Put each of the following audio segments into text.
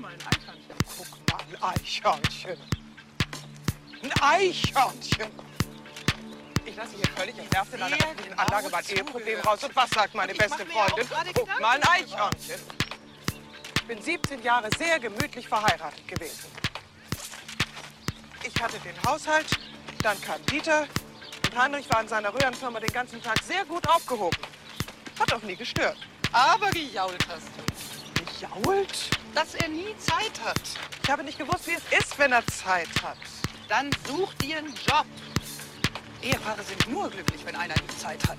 mal ein Eichhörnchen. Guck mal, ein Eichhörnchen. Ein Eichhörnchen. Ich lasse hier völlig entnervt in einer öffentlichen genau Anlage mein Eheproblem zugehört. raus. Und was sagt meine beste Freundin? Guck mal, ein. Eichhörnchen. Ich bin 17 Jahre sehr gemütlich verheiratet gewesen. Ich hatte den Haushalt, dann kam Dieter und Heinrich war in seiner Röhrenfirma den ganzen Tag sehr gut aufgehoben. Hat auch nie gestört. Aber gejault hast du. Gejault? Dass er nie Zeit hat. Ich habe nicht gewusst, wie es ist, wenn er Zeit hat. Dann such dir einen Job. Ehepaare sind nur glücklich, wenn einer nie Zeit hat.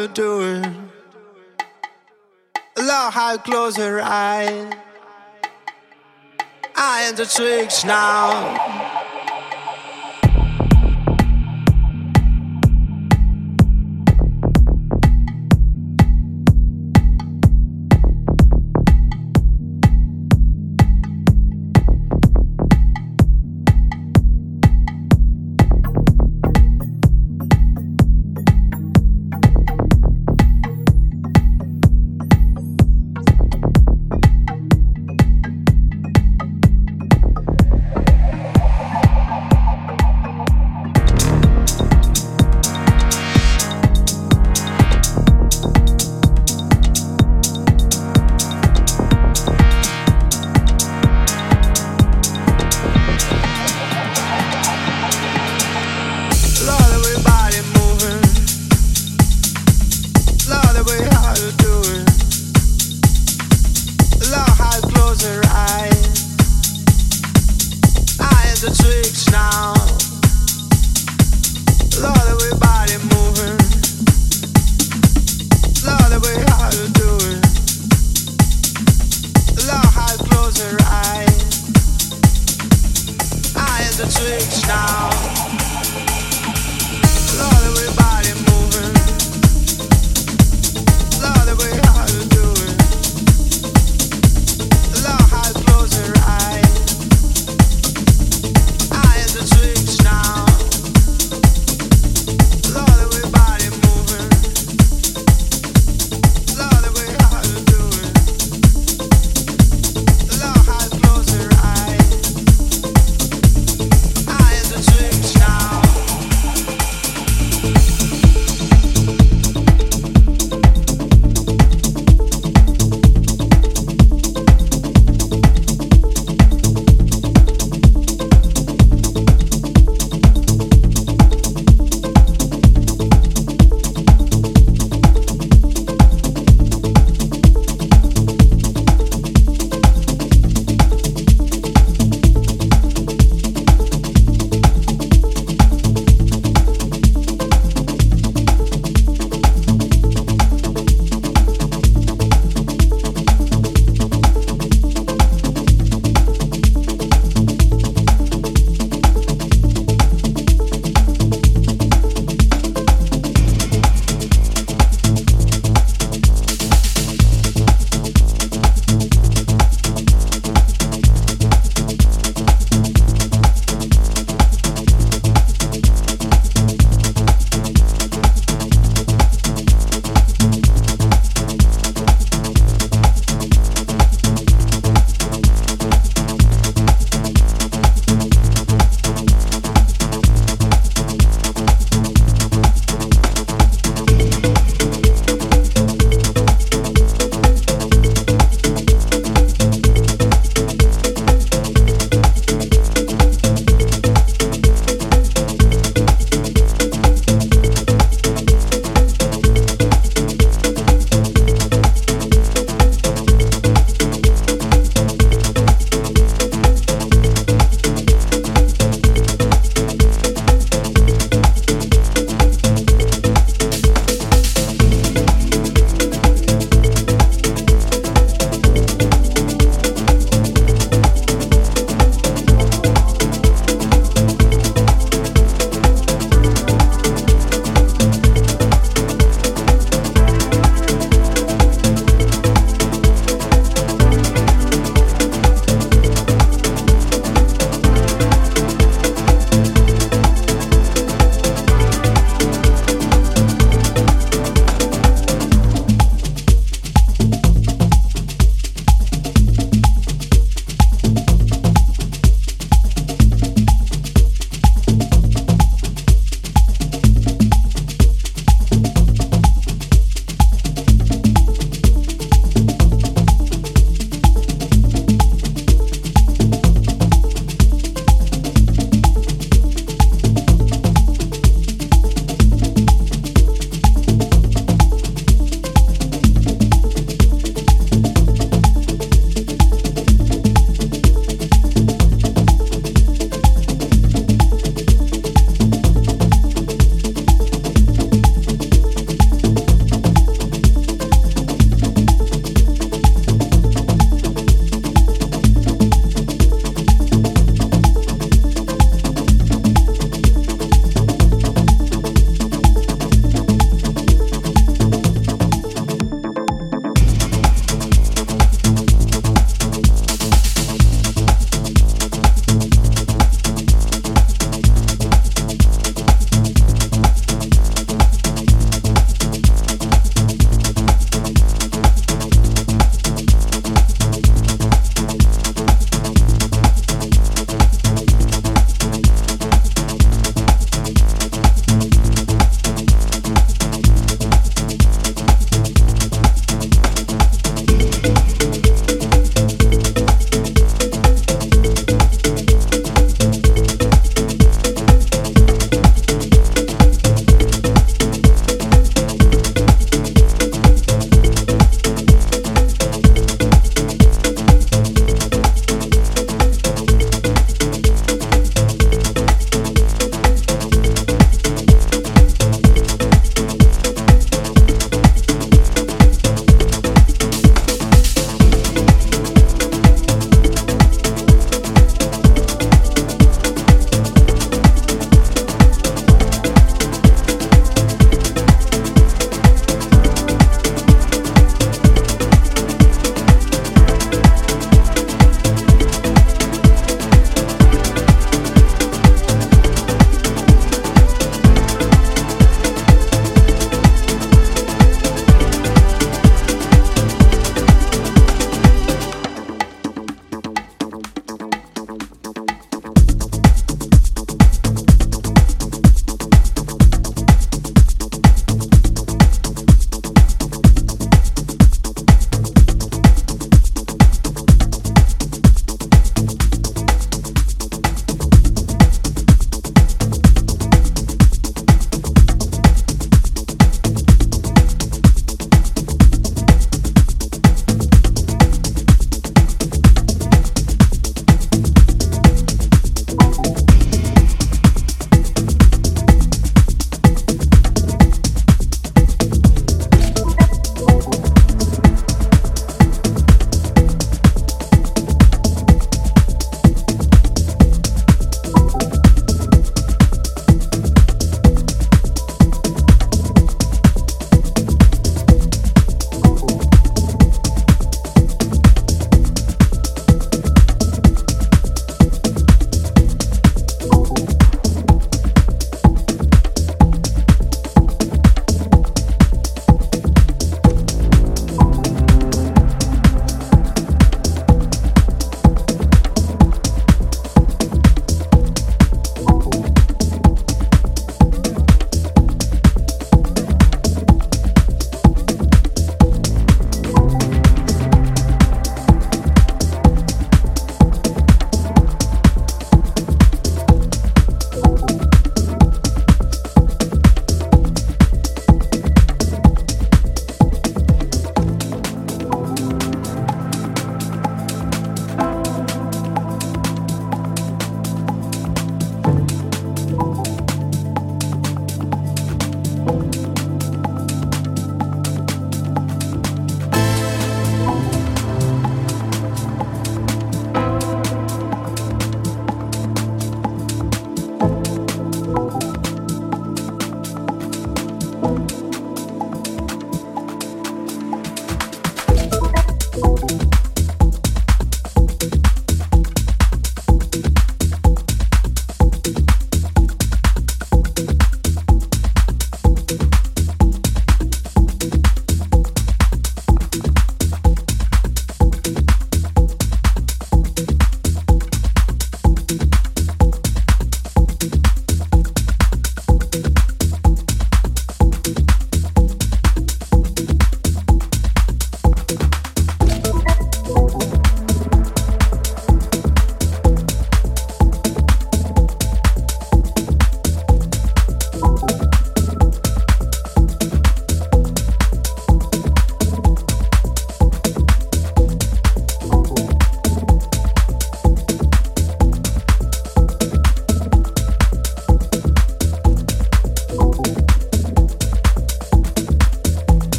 you doing? Love how you close your eyes. I am the tricks now.